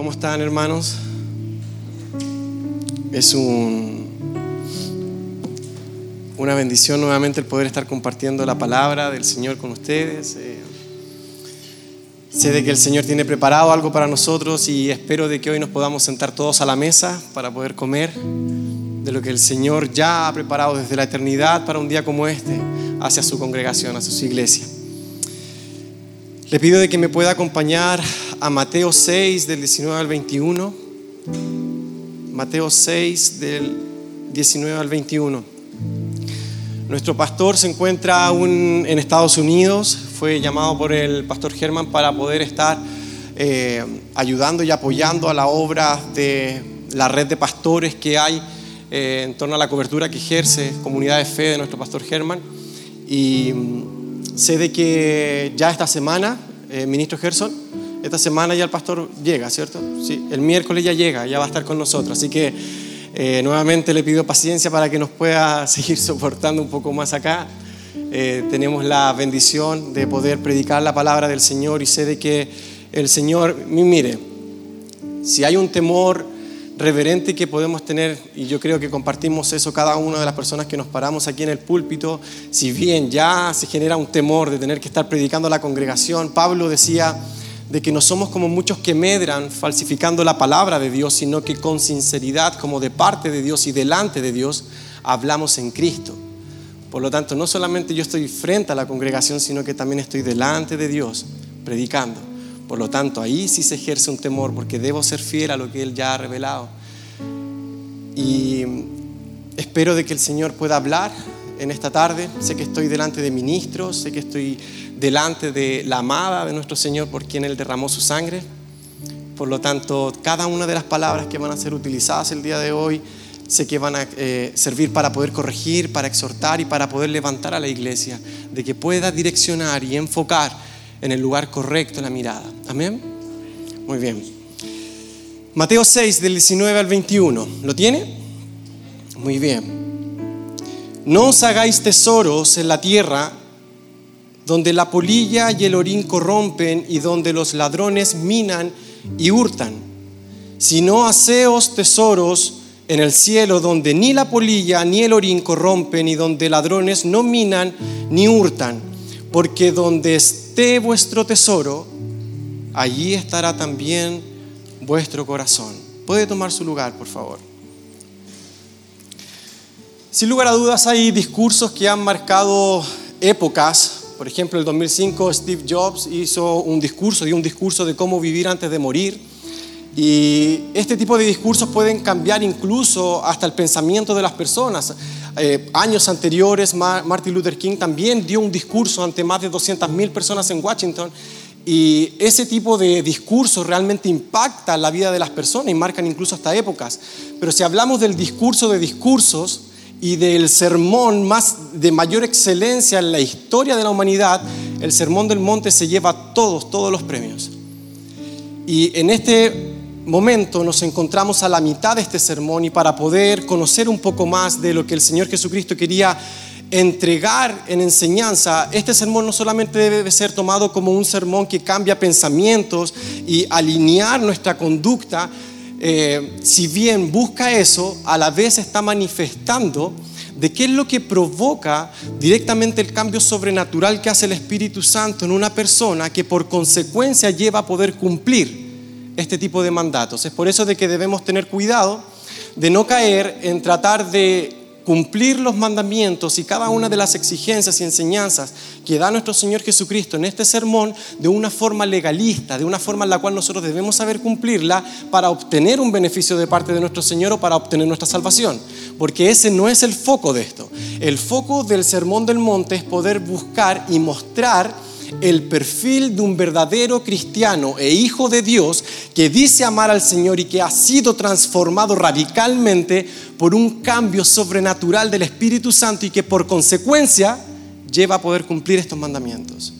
¿Cómo están hermanos? Es un, una bendición nuevamente el poder estar compartiendo la palabra del Señor con ustedes. Eh, sé de que el Señor tiene preparado algo para nosotros y espero de que hoy nos podamos sentar todos a la mesa para poder comer de lo que el Señor ya ha preparado desde la eternidad para un día como este hacia su congregación, hacia su iglesia. Le pido de que me pueda acompañar a Mateo 6 del 19 al 21. Mateo 6 del 19 al 21. Nuestro pastor se encuentra aún en Estados Unidos. Fue llamado por el pastor Germán para poder estar eh, ayudando y apoyando a la obra de la red de pastores que hay eh, en torno a la cobertura que ejerce Comunidad de Fe de nuestro pastor Germán. Y Sé de que ya esta semana, eh, ministro Gerson, esta semana ya el pastor llega, ¿cierto? Sí, el miércoles ya llega, ya va a estar con nosotros. Así que eh, nuevamente le pido paciencia para que nos pueda seguir soportando un poco más acá. Eh, tenemos la bendición de poder predicar la palabra del Señor y sé de que el Señor, mire, si hay un temor reverente que podemos tener, y yo creo que compartimos eso cada una de las personas que nos paramos aquí en el púlpito, si bien ya se genera un temor de tener que estar predicando a la congregación, Pablo decía de que no somos como muchos que medran falsificando la palabra de Dios, sino que con sinceridad, como de parte de Dios y delante de Dios, hablamos en Cristo. Por lo tanto, no solamente yo estoy frente a la congregación, sino que también estoy delante de Dios predicando. Por lo tanto, ahí sí se ejerce un temor porque debo ser fiel a lo que Él ya ha revelado. Y espero de que el Señor pueda hablar en esta tarde. Sé que estoy delante de ministros, sé que estoy delante de la amada de nuestro Señor por quien Él derramó su sangre. Por lo tanto, cada una de las palabras que van a ser utilizadas el día de hoy, sé que van a eh, servir para poder corregir, para exhortar y para poder levantar a la iglesia, de que pueda direccionar y enfocar en el lugar correcto la mirada. Amén. Muy bien. Mateo 6 del 19 al 21. ¿Lo tiene? Muy bien. No os hagáis tesoros en la tierra donde la polilla y el orín corrompen y donde los ladrones minan y hurtan, sino haceos tesoros en el cielo donde ni la polilla ni el orín corrompen y donde ladrones no minan ni hurtan, porque donde esté vuestro tesoro, allí estará también vuestro corazón. Puede tomar su lugar, por favor. Sin lugar a dudas hay discursos que han marcado épocas. Por ejemplo, en el 2005 Steve Jobs hizo un discurso, dio un discurso de cómo vivir antes de morir. Y este tipo de discursos pueden cambiar incluso hasta el pensamiento de las personas. Eh, años anteriores, Martin Luther King también dio un discurso ante más de 200.000 personas en Washington y ese tipo de discurso realmente impacta la vida de las personas y marcan incluso hasta épocas. Pero si hablamos del discurso de discursos y del sermón más de mayor excelencia en la historia de la humanidad, el Sermón del Monte se lleva todos, todos los premios. Y en este momento nos encontramos a la mitad de este sermón y para poder conocer un poco más de lo que el Señor Jesucristo quería entregar en enseñanza, este sermón no solamente debe ser tomado como un sermón que cambia pensamientos y alinear nuestra conducta, eh, si bien busca eso, a la vez está manifestando de qué es lo que provoca directamente el cambio sobrenatural que hace el Espíritu Santo en una persona que por consecuencia lleva a poder cumplir este tipo de mandatos. Es por eso de que debemos tener cuidado de no caer en tratar de cumplir los mandamientos y cada una de las exigencias y enseñanzas que da nuestro Señor Jesucristo en este sermón de una forma legalista, de una forma en la cual nosotros debemos saber cumplirla para obtener un beneficio de parte de nuestro Señor o para obtener nuestra salvación. Porque ese no es el foco de esto. El foco del sermón del monte es poder buscar y mostrar el perfil de un verdadero cristiano e hijo de Dios que dice amar al Señor y que ha sido transformado radicalmente por un cambio sobrenatural del Espíritu Santo y que por consecuencia lleva a poder cumplir estos mandamientos.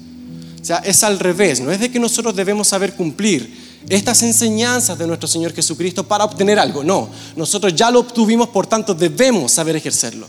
O sea, es al revés, no es de que nosotros debemos saber cumplir estas enseñanzas de nuestro Señor Jesucristo para obtener algo, no, nosotros ya lo obtuvimos, por tanto debemos saber ejercerlo.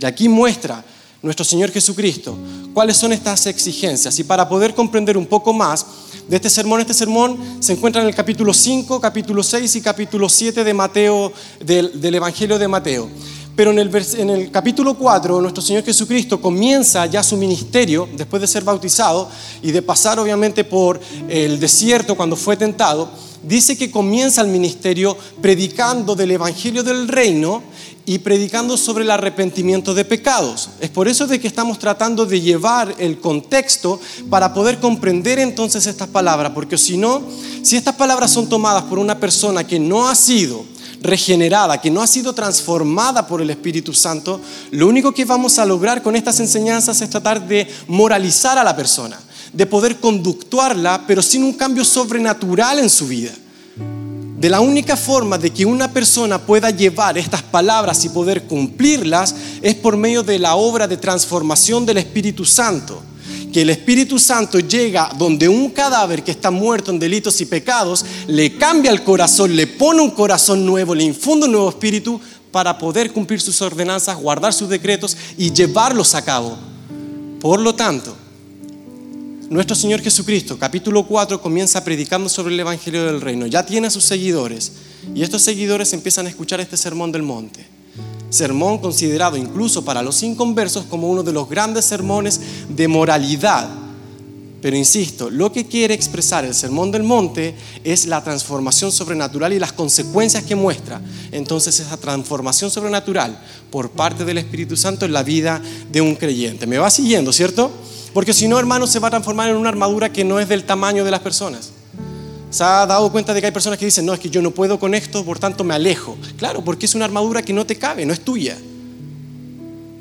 Y aquí muestra nuestro Señor Jesucristo, cuáles son estas exigencias. Y para poder comprender un poco más de este sermón, este sermón se encuentra en el capítulo 5, capítulo 6 y capítulo 7 de Mateo, del, Evangelio de Mateo. Pero en el, en el, capítulo 4, nuestro Señor Jesucristo comienza ya su ministerio, después de ser bautizado y de pasar obviamente por el desierto cuando fue tentado, dice que comienza el ministerio predicando del Evangelio del Reino y predicando sobre el arrepentimiento de pecados. Es por eso de que estamos tratando de llevar el contexto para poder comprender entonces estas palabras, porque si no, si estas palabras son tomadas por una persona que no ha sido regenerada, que no ha sido transformada por el Espíritu Santo, lo único que vamos a lograr con estas enseñanzas es tratar de moralizar a la persona, de poder conductuarla, pero sin un cambio sobrenatural en su vida de la única forma de que una persona pueda llevar estas palabras y poder cumplirlas es por medio de la obra de transformación del Espíritu Santo. Que el Espíritu Santo llega donde un cadáver que está muerto en delitos y pecados, le cambia el corazón, le pone un corazón nuevo, le infunde un nuevo espíritu para poder cumplir sus ordenanzas, guardar sus decretos y llevarlos a cabo. Por lo tanto, nuestro Señor Jesucristo, capítulo 4, comienza predicando sobre el Evangelio del Reino. Ya tiene a sus seguidores y estos seguidores empiezan a escuchar este sermón del monte. Sermón considerado incluso para los inconversos como uno de los grandes sermones de moralidad. Pero insisto, lo que quiere expresar el sermón del monte es la transformación sobrenatural y las consecuencias que muestra. Entonces esa transformación sobrenatural por parte del Espíritu Santo en la vida de un creyente. ¿Me va siguiendo, cierto? Porque si no, hermano, se va a transformar en una armadura que no es del tamaño de las personas. ¿Se ha dado cuenta de que hay personas que dicen, no, es que yo no puedo con esto, por tanto me alejo? Claro, porque es una armadura que no te cabe, no es tuya.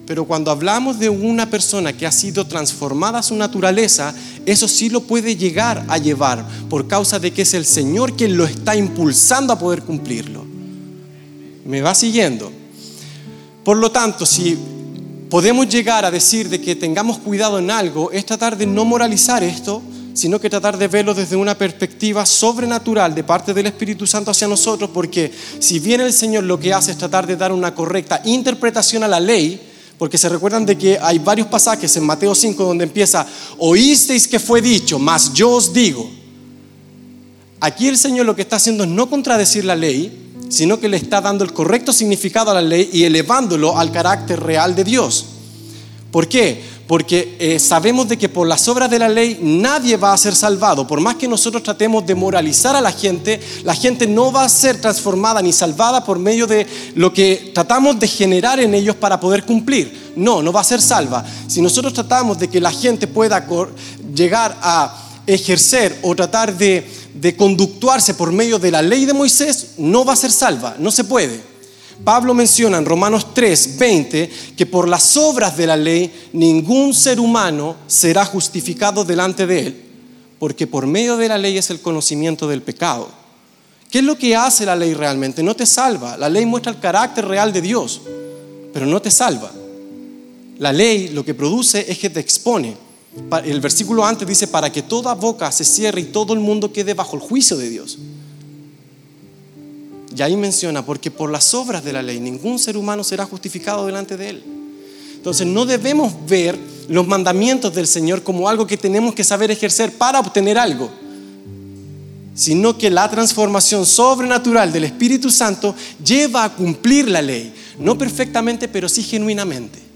Pero cuando hablamos de una persona que ha sido transformada a su naturaleza, eso sí lo puede llegar a llevar por causa de que es el Señor quien lo está impulsando a poder cumplirlo. ¿Me va siguiendo? Por lo tanto, si podemos llegar a decir de que tengamos cuidado en algo es tratar de no moralizar esto, sino que tratar de verlo desde una perspectiva sobrenatural de parte del Espíritu Santo hacia nosotros, porque si bien el Señor lo que hace es tratar de dar una correcta interpretación a la ley, porque se recuerdan de que hay varios pasajes en Mateo 5 donde empieza, oísteis que fue dicho, mas yo os digo. Aquí el Señor lo que está haciendo es no contradecir la ley, sino que le está dando el correcto significado a la ley y elevándolo al carácter real de Dios. ¿Por qué? Porque eh, sabemos de que por las obras de la ley nadie va a ser salvado. Por más que nosotros tratemos de moralizar a la gente, la gente no va a ser transformada ni salvada por medio de lo que tratamos de generar en ellos para poder cumplir. No, no va a ser salva. Si nosotros tratamos de que la gente pueda llegar a ejercer o tratar de conductuarse por medio de la ley de Moisés no va a ser salva, no se puede. Pablo menciona en Romanos 3, 20 que por las obras de la ley ningún ser humano será justificado delante de él, porque por medio de la ley es el conocimiento del pecado. ¿Qué es lo que hace la ley realmente? No te salva. La ley muestra el carácter real de Dios, pero no te salva. La ley lo que produce es que te expone. El versículo antes dice, para que toda boca se cierre y todo el mundo quede bajo el juicio de Dios. Y ahí menciona, porque por las obras de la ley ningún ser humano será justificado delante de él. Entonces no debemos ver los mandamientos del Señor como algo que tenemos que saber ejercer para obtener algo, sino que la transformación sobrenatural del Espíritu Santo lleva a cumplir la ley, no perfectamente, pero sí genuinamente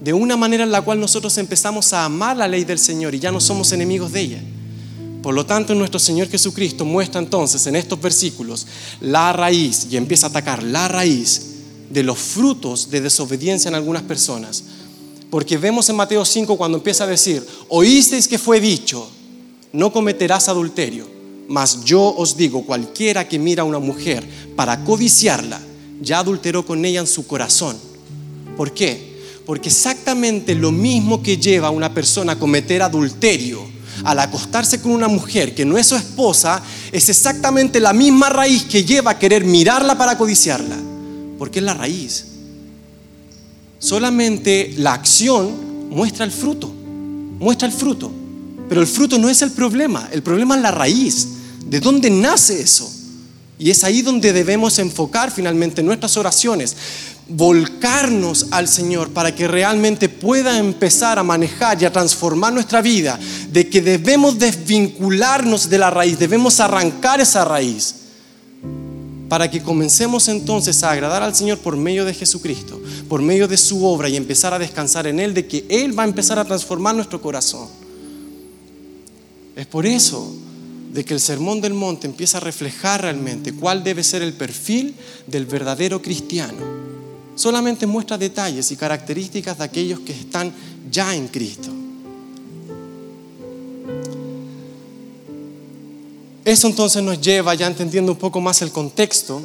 de una manera en la cual nosotros empezamos a amar la ley del Señor y ya no somos enemigos de ella. Por lo tanto, nuestro Señor Jesucristo muestra entonces en estos versículos la raíz y empieza a atacar la raíz de los frutos de desobediencia en algunas personas. Porque vemos en Mateo 5 cuando empieza a decir, oísteis que fue dicho, no cometerás adulterio, mas yo os digo, cualquiera que mira a una mujer para codiciarla, ya adulteró con ella en su corazón. ¿Por qué? Porque exactamente lo mismo que lleva a una persona a cometer adulterio, al acostarse con una mujer que no es su esposa, es exactamente la misma raíz que lleva a querer mirarla para codiciarla. Porque es la raíz. Solamente la acción muestra el fruto, muestra el fruto. Pero el fruto no es el problema, el problema es la raíz. ¿De dónde nace eso? Y es ahí donde debemos enfocar finalmente nuestras oraciones volcarnos al Señor para que realmente pueda empezar a manejar y a transformar nuestra vida, de que debemos desvincularnos de la raíz, debemos arrancar esa raíz, para que comencemos entonces a agradar al Señor por medio de Jesucristo, por medio de su obra y empezar a descansar en Él, de que Él va a empezar a transformar nuestro corazón. Es por eso de que el Sermón del Monte empieza a reflejar realmente cuál debe ser el perfil del verdadero cristiano. Solamente muestra detalles y características de aquellos que están ya en Cristo. Eso entonces nos lleva, ya entendiendo un poco más el contexto,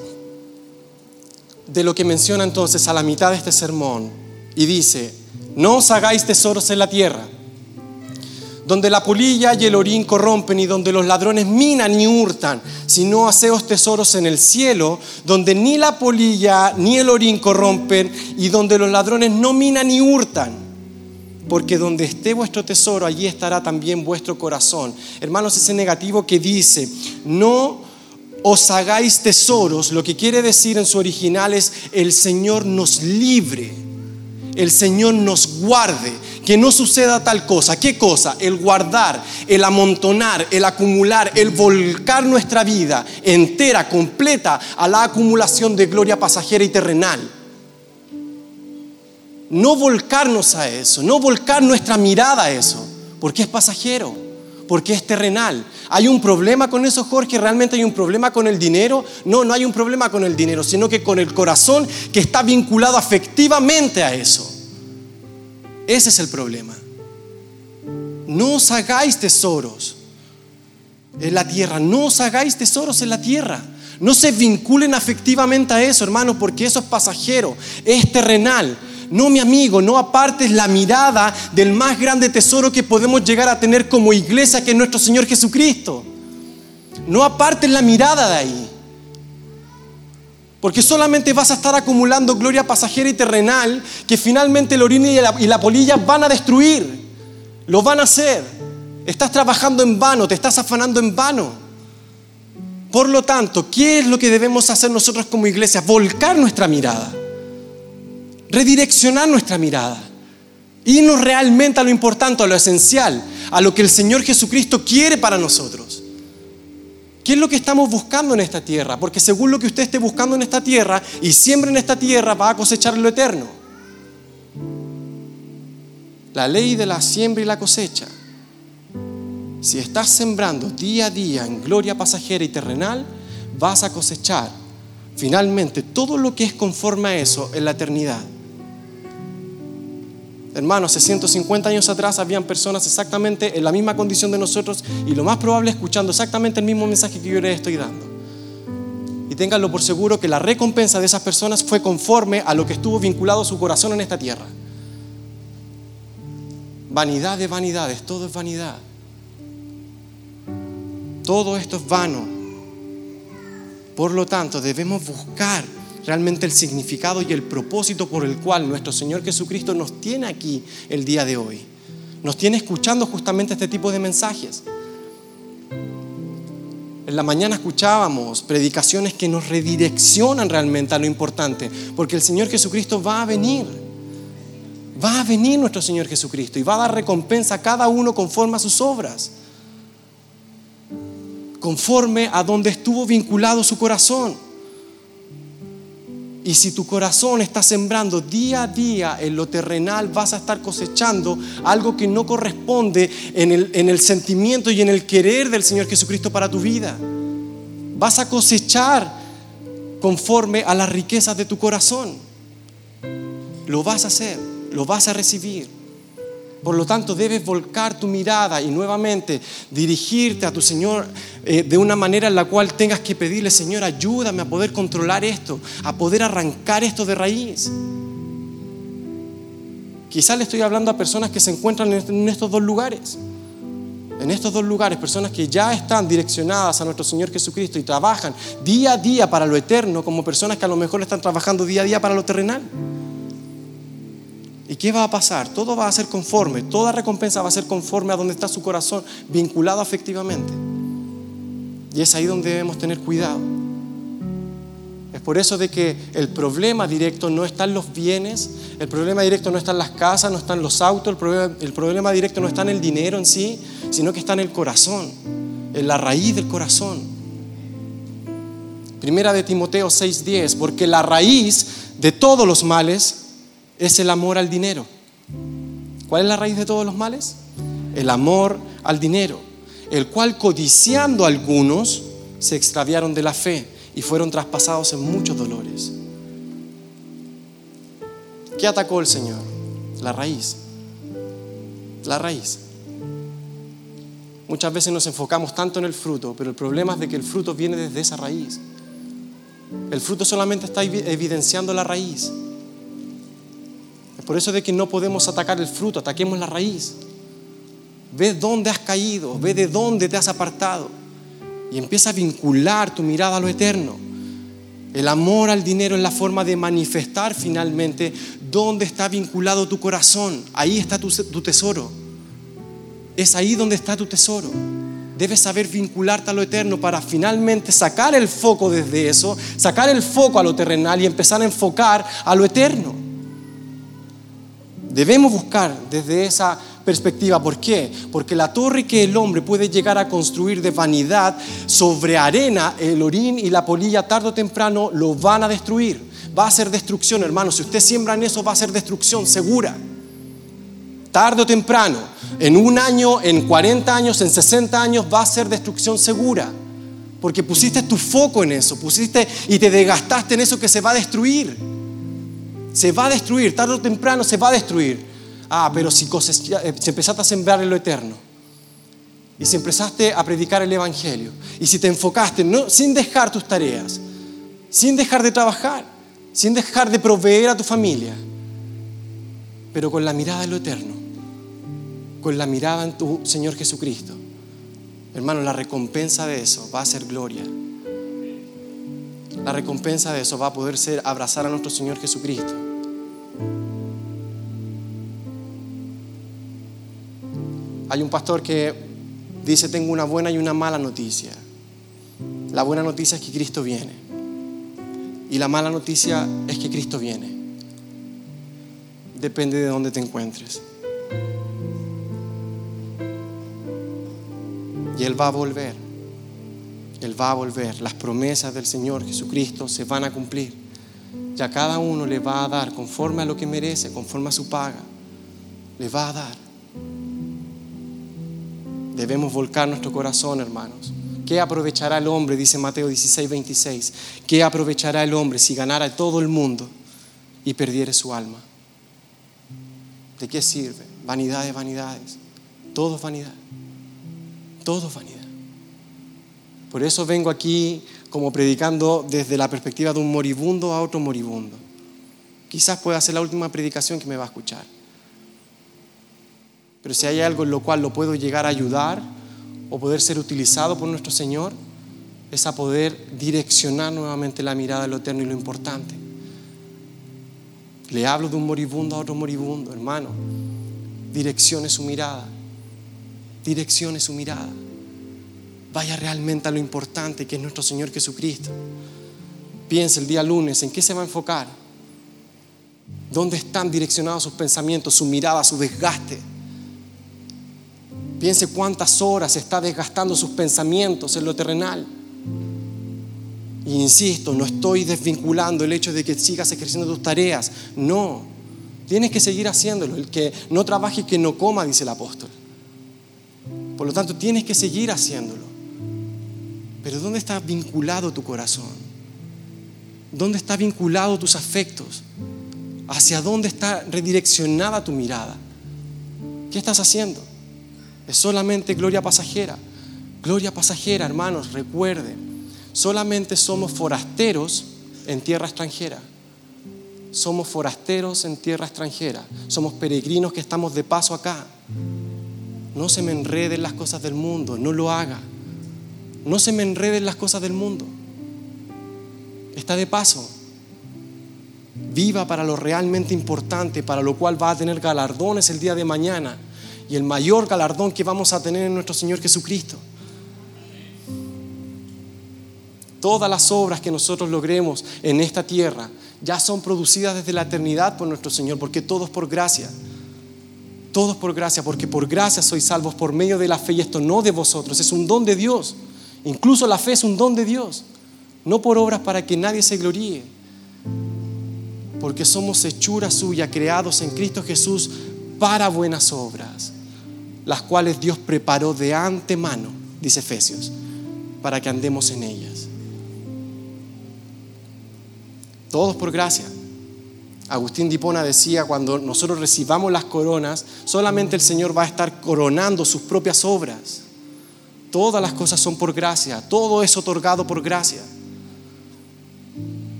de lo que menciona entonces a la mitad de este sermón. Y dice, no os hagáis tesoros en la tierra donde la polilla y el orín corrompen y donde los ladrones minan y hurtan, sino haceos tesoros en el cielo, donde ni la polilla ni el orín corrompen y donde los ladrones no minan ni hurtan. Porque donde esté vuestro tesoro, allí estará también vuestro corazón. Hermanos, ese negativo que dice, no os hagáis tesoros, lo que quiere decir en su original es, el Señor nos libre, el Señor nos guarde, que no suceda tal cosa. ¿Qué cosa? El guardar, el amontonar, el acumular, el volcar nuestra vida entera, completa a la acumulación de gloria pasajera y terrenal. No volcarnos a eso, no volcar nuestra mirada a eso, porque es pasajero, porque es terrenal. ¿Hay un problema con eso, Jorge? ¿Realmente hay un problema con el dinero? No, no hay un problema con el dinero, sino que con el corazón que está vinculado afectivamente a eso. Ese es el problema. No os hagáis tesoros en la tierra, no os hagáis tesoros en la tierra. No se vinculen afectivamente a eso, hermanos, porque eso es pasajero, es terrenal. No, mi amigo, no apartes la mirada del más grande tesoro que podemos llegar a tener como iglesia, que es nuestro Señor Jesucristo. No apartes la mirada de ahí. Porque solamente vas a estar acumulando gloria pasajera y terrenal que finalmente el orina y la, polilla van a destruir. Lo van a hacer. Estás trabajando en vano, te estás afanando en vano. Por lo tanto, ¿qué es lo que debemos hacer nosotros como iglesia? Volcar nuestra mirada. Redireccionar nuestra mirada. Irnos realmente a lo importante, a lo esencial, a lo que el Señor Jesucristo quiere para nosotros. ¿Qué es lo que estamos buscando en esta tierra? Porque según lo que usted esté buscando en esta tierra y siembra en esta tierra, va a cosechar lo eterno. La ley de la siembra y la cosecha. Si estás sembrando día a día en gloria pasajera y terrenal, vas a cosechar finalmente todo lo que es conforme a eso en la eternidad. Hermanos, hace 150 años atrás habían personas exactamente en la misma condición de nosotros y lo más probable escuchando exactamente el mismo mensaje que yo les estoy dando. Y ténganlo por seguro que la recompensa de esas personas fue conforme a lo que estuvo vinculado su corazón en esta tierra. Vanidad de vanidades, todo es vanidad. Todo esto es vano. Por lo tanto, debemos buscar realmente el significado y el propósito por el cual nuestro Señor Jesucristo nos tiene aquí el día de hoy. Nos tiene escuchando justamente este tipo de mensajes. En la mañana escuchábamos predicaciones que nos redireccionan realmente a lo importante, porque el Señor Jesucristo va a venir. Va a venir nuestro Señor Jesucristo y va a dar recompensa a cada uno conforme a sus obras, conforme a donde estuvo vinculado su corazón. Y si tu corazón está sembrando día a día en lo terrenal, vas a estar cosechando algo que no corresponde en el, en el sentimiento y en el querer del Señor Jesucristo para tu vida. Vas a cosechar conforme a las riquezas de tu corazón. Lo vas a hacer, lo vas a recibir. Por lo tanto, debes volcar tu mirada y nuevamente dirigirte a tu Señor eh, de una manera en la cual tengas que pedirle, Señor, ayúdame a poder controlar esto, a poder arrancar esto de raíz. Quizás le estoy hablando a personas que se encuentran en estos dos lugares. En estos dos lugares, personas que ya están direccionadas a nuestro Señor Jesucristo y trabajan día a día para lo eterno, como personas que a lo mejor están trabajando día a día para lo terrenal. ¿Y qué va a pasar? Todo va a ser conforme, toda recompensa va a ser conforme a donde está su corazón vinculado afectivamente. Y es ahí donde debemos tener cuidado. Es por eso de que el problema directo no está en los bienes, el problema directo no está en las casas, no está en los autos, el problema, el problema directo no está en el dinero en sí, sino que está en el corazón, en la raíz del corazón. Primera de Timoteo 6:10, porque la raíz de todos los males es el amor al dinero. ¿Cuál es la raíz de todos los males? El amor al dinero, el cual codiciando algunos se extraviaron de la fe y fueron traspasados en muchos dolores. ¿Qué atacó el Señor? La raíz. La raíz. Muchas veces nos enfocamos tanto en el fruto, pero el problema es de que el fruto viene desde esa raíz. El fruto solamente está evidenciando la raíz. Por eso de que no podemos atacar el fruto, ataquemos la raíz. Ve dónde has caído, ve de dónde te has apartado y empieza a vincular tu mirada a lo eterno. El amor al dinero es la forma de manifestar finalmente dónde está vinculado tu corazón. Ahí está tu, tesoro. Es ahí donde está tu tesoro. Debes saber vincularte a lo eterno para finalmente sacar el foco desde eso, sacar el foco a lo terrenal y empezar a enfocar a lo eterno. Debemos buscar desde esa perspectiva. ¿Por qué? Porque la torre que el hombre puede llegar a construir de vanidad sobre arena, el orín y la polilla tarde o temprano lo van a destruir. Va a ser destrucción, hermano. Si usted siembra en eso, va a ser destrucción segura. Tarde o temprano, en un año, en 40 años, en 60 años, va a ser destrucción segura. Porque pusiste tu foco en eso, pusiste y te desgastaste en eso que se va a destruir. Se va a destruir, tarde o temprano se va a destruir. Ah, pero si, eh, si empezaste a sembrar en lo eterno y si empezaste a predicar el Evangelio y si te enfocaste no, sin dejar tus tareas, sin dejar de trabajar, sin dejar de proveer a tu familia, pero con la mirada en lo eterno, con la mirada en tu Señor Jesucristo. Hermano, la recompensa de eso va a ser gloria. La recompensa de eso va a poder ser abrazar a nuestro Señor Jesucristo. Hay un pastor que dice, tengo una buena y una mala noticia. La buena noticia es que Cristo viene. Y la mala noticia es que Cristo viene. Depende de dónde te encuentres. Y Él va a volver. Él va a volver. Las promesas del Señor Jesucristo se van a cumplir. Y a cada uno le va a dar conforme a lo que merece, conforme a su paga. Le va a dar. Debemos volcar nuestro corazón, hermanos. ¿Qué aprovechará el hombre? Dice Mateo 16, 26. ¿Qué aprovechará el hombre si ganara todo el mundo y perdiere su alma? ¿De qué sirve? Vanidad de vanidades. Todo es vanidad. Todo es vanidad. Por eso vengo aquí como predicando desde la perspectiva de un moribundo a otro moribundo. Quizás pueda ser la última predicación que me va a escuchar. Pero si hay algo en lo cual lo puedo llegar a ayudar o poder ser utilizado por nuestro Señor, es a poder direccionar nuevamente la mirada a lo eterno y lo importante. Le hablo de un moribundo a otro moribundo, hermano. Direccione su mirada. Direccione su mirada. Vaya realmente a lo importante que es nuestro Señor Jesucristo. Piense el día lunes en qué se va a enfocar. ¿Dónde están direccionados sus pensamientos, su mirada, su desgaste? Piense cuántas horas está desgastando sus pensamientos en lo terrenal. Y insisto, no estoy desvinculando el hecho de que sigas ejerciendo tus tareas. No, tienes que seguir haciéndolo. El que no trabaje que no coma, dice el apóstol. Por lo tanto, tienes que seguir haciéndolo. Pero ¿dónde está vinculado tu corazón? ¿Dónde está vinculado tus afectos? ¿Hacia dónde está redireccionada tu mirada? ¿Qué estás haciendo? Es solamente gloria pasajera. Gloria pasajera, hermanos, recuerden. Solamente somos forasteros en tierra extranjera. Somos forasteros en tierra extranjera. Somos peregrinos que estamos de paso acá. No se me enreden las cosas del mundo, no lo haga. No se me enreden las cosas del mundo. Está de paso. Viva para lo realmente importante, para lo cual va a tener galardones el día de mañana y el mayor galardón que vamos a tener en nuestro Señor Jesucristo. todas las obras que nosotros logremos en esta tierra ya son producidas desde la eternidad por nuestro Señor, porque todo es por gracia. Todos por gracia, porque por gracia sois salvos por medio de la fe y esto no de vosotros, es un don de Dios. Incluso la fe es un don de Dios, no por obras para que nadie se gloríe, porque somos hechura suya, creados en Cristo Jesús para buenas obras, las cuales Dios preparó de antemano, dice Efesios, para que andemos en ellas. Todos por gracia. Agustín Dipona decía, cuando nosotros recibamos las coronas, solamente el Señor va a estar coronando sus propias obras. Todas las cosas son por gracia, todo es otorgado por gracia.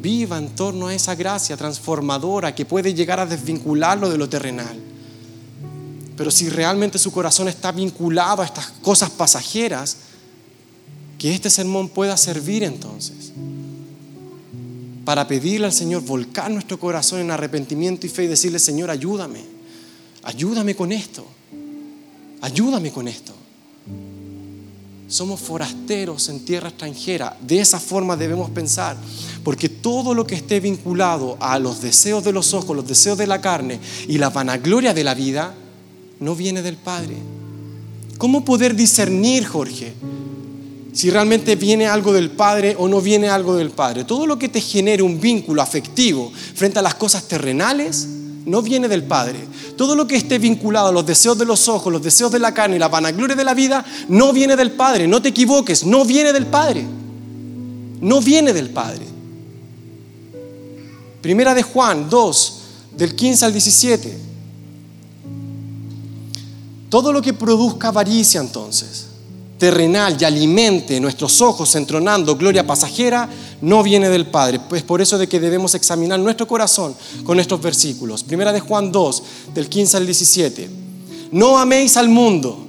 Viva en torno a esa gracia transformadora que puede llegar a desvincularlo de lo terrenal. Pero si realmente su corazón está vinculado a estas cosas pasajeras, que este sermón pueda servir entonces para pedirle al Señor volcar nuestro corazón en arrepentimiento y fe y decirle, Señor, ayúdame, ayúdame con esto, ayúdame con esto. Somos forasteros en tierra extranjera, de esa forma debemos pensar, porque todo lo que esté vinculado a los deseos de los ojos, los deseos de la carne y la vanagloria de la vida, no viene del Padre. ¿Cómo poder discernir, Jorge? si realmente viene algo del Padre o no viene algo del Padre. Todo lo que te genere un vínculo afectivo frente a las cosas terrenales no viene del Padre. Todo lo que esté vinculado a los deseos de los ojos, los deseos de la carne y la vanagloria de la vida no viene del Padre. No te equivoques, no viene del Padre. No viene del Padre. Primera de Juan 2, del 15 al 17. Todo lo que produzca avaricia entonces terrenal y alimente nuestros ojos entronando gloria pasajera, no viene del Padre. Pues por eso de que debemos examinar nuestro corazón con estos versículos. Primera de Juan 2, del 15 al 17. No améis al mundo,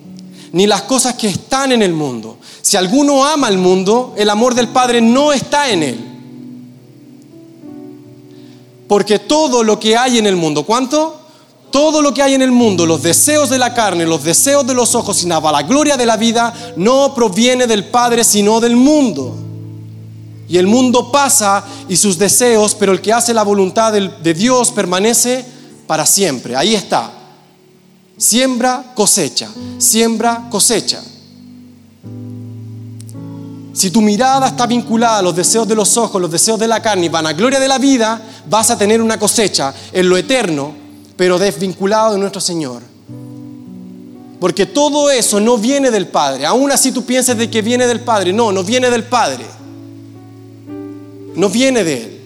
ni las cosas que están en el mundo. Si alguno ama al mundo, el amor del Padre no está en él. Porque todo lo que hay en el mundo, ¿cuánto? todo lo que hay en el mundo, los deseos de la carne, los deseos de los ojos y la gloria de la vida, no proviene del Padre, sino del mundo. Y el mundo pasa y sus deseos, pero el que hace la voluntad de Dios permanece para siempre. Ahí está. Siembra, cosecha. Siembra, cosecha. Si tu mirada está vinculada a los deseos de los ojos, los deseos de la carne y vanagloria de la vida, vas a tener una cosecha en lo eterno pero desvinculado de nuestro Señor. Porque todo eso no viene del Padre. Aún así tú piensas de que viene del Padre. No, no viene del Padre. No viene de Él.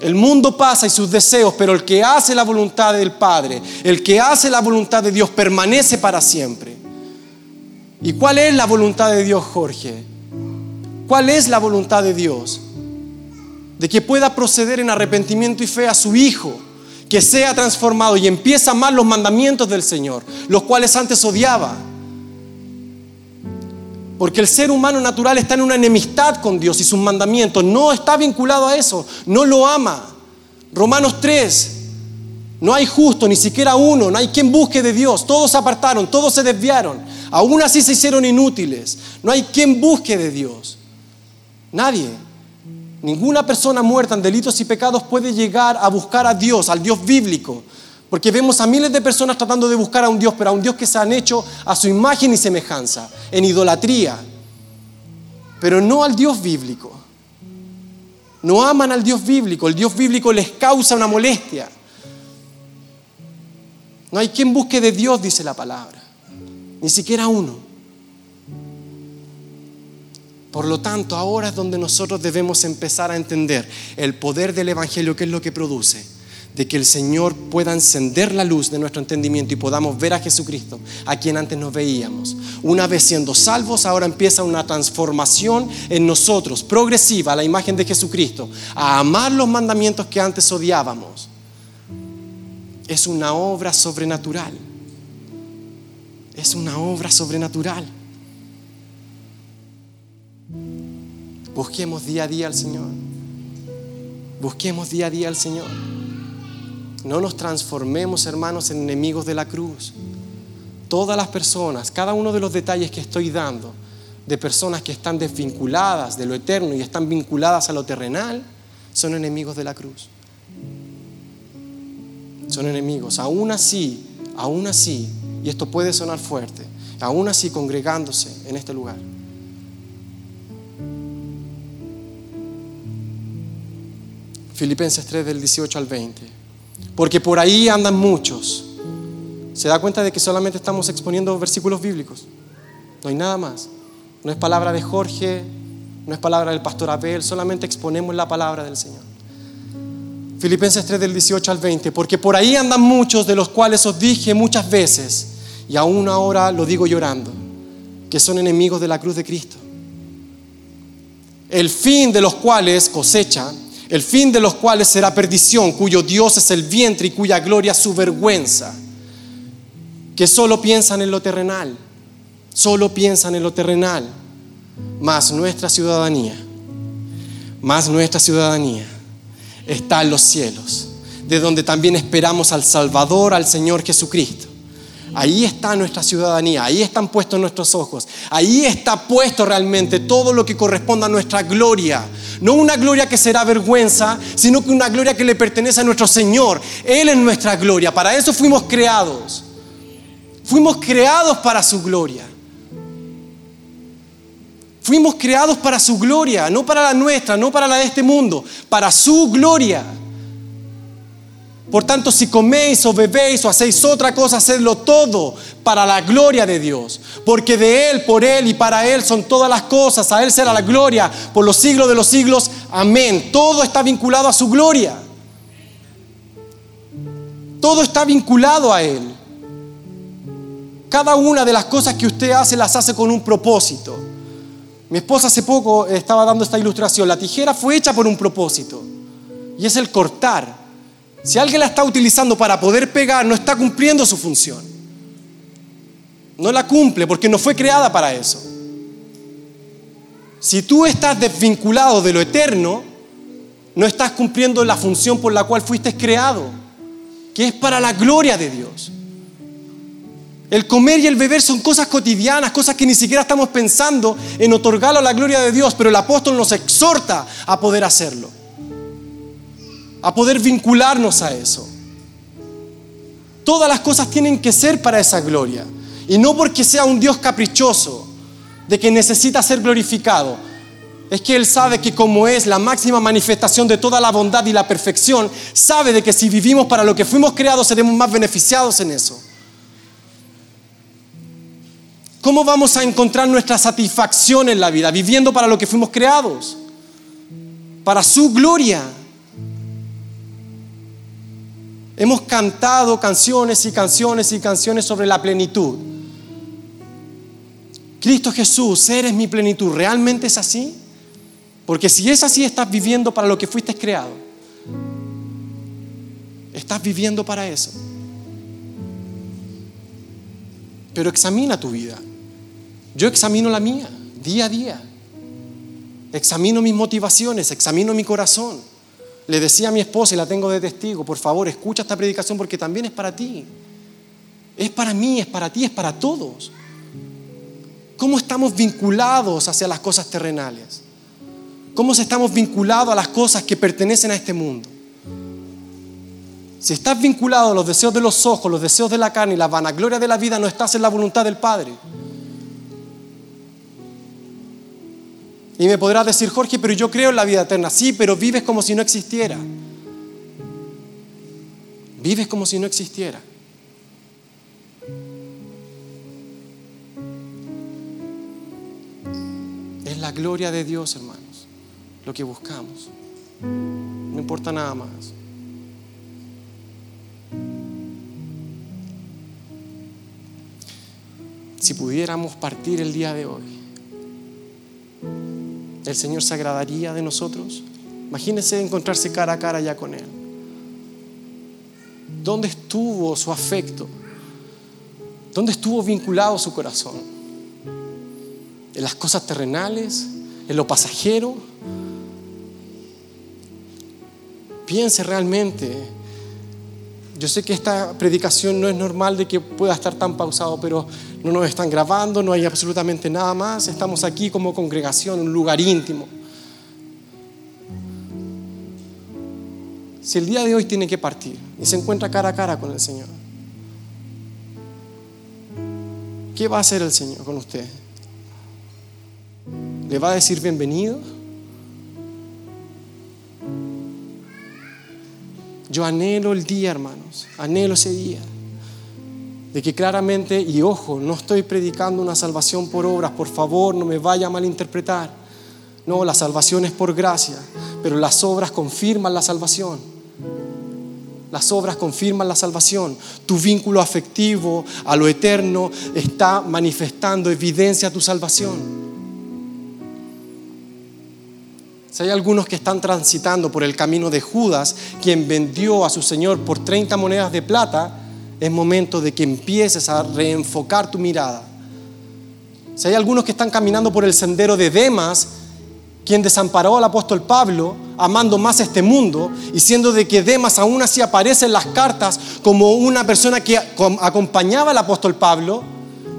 El mundo pasa y sus deseos, pero el que hace la voluntad del Padre, el que hace la voluntad de Dios, permanece para siempre. ¿Y cuál es la voluntad de Dios, Jorge? ¿Cuál es la voluntad de Dios? de que pueda proceder en arrepentimiento y fe a su Hijo, que sea transformado y empieza a amar los mandamientos del Señor, los cuales antes odiaba. Porque el ser humano natural está en una enemistad con Dios y sus mandamientos. No está vinculado a eso, no lo ama. Romanos 3, no hay justo, ni siquiera uno, no hay quien busque de Dios. Todos se apartaron, todos se desviaron. Aún así se hicieron inútiles. No hay quien busque de Dios. Nadie. Ninguna persona muerta en delitos y pecados puede llegar a buscar a Dios, al Dios bíblico. Porque vemos a miles de personas tratando de buscar a un Dios, pero a un Dios que se han hecho a su imagen y semejanza, en idolatría. Pero no al Dios bíblico. No aman al Dios bíblico. El Dios bíblico les causa una molestia. No hay quien busque de Dios, dice la palabra. Ni siquiera uno. Por lo tanto, ahora es donde nosotros debemos empezar a entender el poder del Evangelio, que es lo que produce, de que el Señor pueda encender la luz de nuestro entendimiento y podamos ver a Jesucristo, a quien antes nos veíamos. Una vez siendo salvos, ahora empieza una transformación en nosotros, progresiva, a la imagen de Jesucristo, a amar los mandamientos que antes odiábamos. Es una obra sobrenatural. Es una obra sobrenatural. Busquemos día a día al Señor. Busquemos día a día al Señor. No nos transformemos, hermanos, en enemigos de la cruz. todas las personas, cada uno de los detalles que estoy dando, de personas que están desvinculadas de lo eterno y están vinculadas a lo terrenal, son enemigos de la cruz. Son enemigos. Aún así, aún así, y esto puede sonar fuerte, aún así congregándose en este lugar. Filipenses 3 del 18 al 20. Porque por ahí andan muchos. ¿Se da cuenta de que solamente estamos exponiendo versículos bíblicos? No hay nada más. No es palabra de Jorge, no es palabra del pastor Abel, solamente exponemos la palabra del Señor. Filipenses 3 del 18 al 20, porque por ahí andan muchos de los cuales os dije muchas veces, y aún ahora lo digo llorando, que son enemigos de la cruz de Cristo. El fin de los cuales cosecha, el fin de los cuales será perdición, cuyo Dios es el vientre y cuya gloria su vergüenza, que solo piensan en lo terrenal, solo piensan en lo terrenal, más nuestra ciudadanía, más nuestra ciudadanía está en los cielos, de donde también esperamos al Salvador, al Señor Jesucristo. Ahí está nuestra ciudadanía, ahí están puestos nuestros ojos, ahí está puesto realmente todo lo que corresponde a nuestra gloria. No una gloria que será vergüenza, sino que una gloria que le pertenece a nuestro Señor. Él es nuestra gloria, para eso fuimos creados. Fuimos creados para su gloria. Fuimos creados para su gloria, no para la nuestra, no para la de este mundo, para su gloria. Por tanto, si coméis o bebéis o hacéis otra cosa, hacedlo todo para la gloria de Dios. Porque de Él, por Él y para Él son todas las cosas. A Él será la gloria por los siglos de los siglos. Amén. Todo está vinculado a su gloria. Todo está vinculado a Él. Cada una de las cosas que usted hace las hace con un propósito. Mi esposa hace poco estaba dando esta ilustración. La tijera fue hecha por un propósito y es el cortar. Si alguien la está utilizando para poder pegar, no está cumpliendo su función. No la cumple porque no fue creada para eso. Si tú estás desvinculado de lo eterno, no estás cumpliendo la función por la cual fuiste creado, que es para la gloria de Dios. El comer y el beber son cosas cotidianas, cosas que ni siquiera estamos pensando en otorgarlo a la gloria de Dios, pero el apóstol nos exhorta a poder hacerlo, a poder vincularnos a eso. Todas las cosas tienen que ser para esa gloria, y no porque sea un Dios caprichoso, de que necesita ser glorificado. Es que Él sabe que como es la máxima manifestación de toda la bondad y la perfección, sabe de que si vivimos para lo que fuimos creados seremos más beneficiados en eso. ¿Cómo vamos a encontrar nuestra satisfacción en la vida? Viviendo para lo que fuimos creados, para su gloria. Hemos cantado canciones y canciones y canciones sobre la plenitud. Cristo Jesús, eres mi plenitud. ¿Realmente es así? Porque si es así, estás viviendo para lo que fuiste creado. Estás viviendo para eso. Pero examina tu vida. Yo examino la mía día a día. Examino mis motivaciones, examino mi corazón. Le decía a mi esposa y la tengo de testigo, por favor, escucha esta predicación porque también es para ti. Es para mí, es para ti, es para todos. ¿Cómo estamos vinculados hacia las cosas terrenales? ¿Cómo estamos vinculados a las cosas que pertenecen a este mundo? Si estás vinculado a los deseos de los ojos, los deseos de la carne y la vanagloria de la vida, no estás en la voluntad del Padre. Y me podrás decir, Jorge, pero yo creo en la vida eterna. Sí, pero vives como si no existiera. Vives como si no existiera. Es la gloria de Dios, hermanos, lo que buscamos. No importa nada más. Si pudiéramos partir el día de hoy ¿El Señor se agradaría de nosotros? Imagínense encontrarse cara a cara ya con Él. ¿Dónde estuvo su afecto? ¿Dónde estuvo vinculado su corazón? ¿En las cosas terrenales? ¿En lo pasajero? Piense realmente Yo sé que esta predicación no es normal de que pueda estar tan pausado, pero no nos están grabando, no hay absolutamente nada más. Estamos aquí como congregación, un lugar íntimo. Si el día de hoy tiene que partir y se encuentra cara a cara con el Señor, ¿qué va a hacer el Señor con usted? ¿Le va a decir bienvenido? Yo anhelo el día, hermanos, anhelo ese día. De que claramente, y ojo, no estoy predicando una salvación por obras, por favor, no me vaya a malinterpretar. No, la salvación es por gracia, pero las obras confirman la salvación. Las obras confirman la salvación. Tu vínculo afectivo a lo eterno está manifestando, evidencia tu salvación. Si hay algunos que están transitando por el camino de Judas, quien vendió a su Señor por 30 monedas de plata, es momento de que empieces a reenfocar tu mirada. Si hay algunos que están caminando por el sendero de Demas, quien desamparó al apóstol Pablo, amando más este mundo, y siendo de que Demas aún así aparece en las cartas como una persona que acompañaba al apóstol Pablo,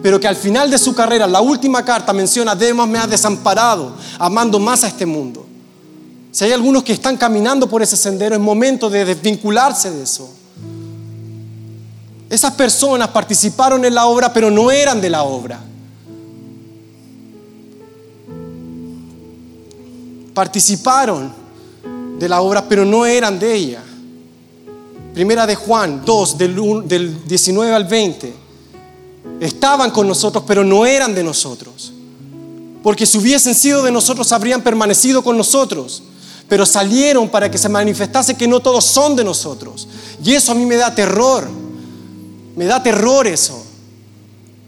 pero que al final de su carrera, la última carta menciona, Demas me ha desamparado, amando más a este mundo. Si hay algunos que están caminando por ese sendero, es momento de desvincularse de eso. Esas personas participaron en la obra, pero no eran de la obra. Participaron de la obra, pero no eran de ella. Primera de Juan 2, del, del 19 al 20. Estaban con nosotros, pero no eran de nosotros. Porque si hubiesen sido de nosotros, habrían permanecido con nosotros pero salieron para que se manifestase que no todos son de nosotros. Y eso a mí me da terror, me da terror eso.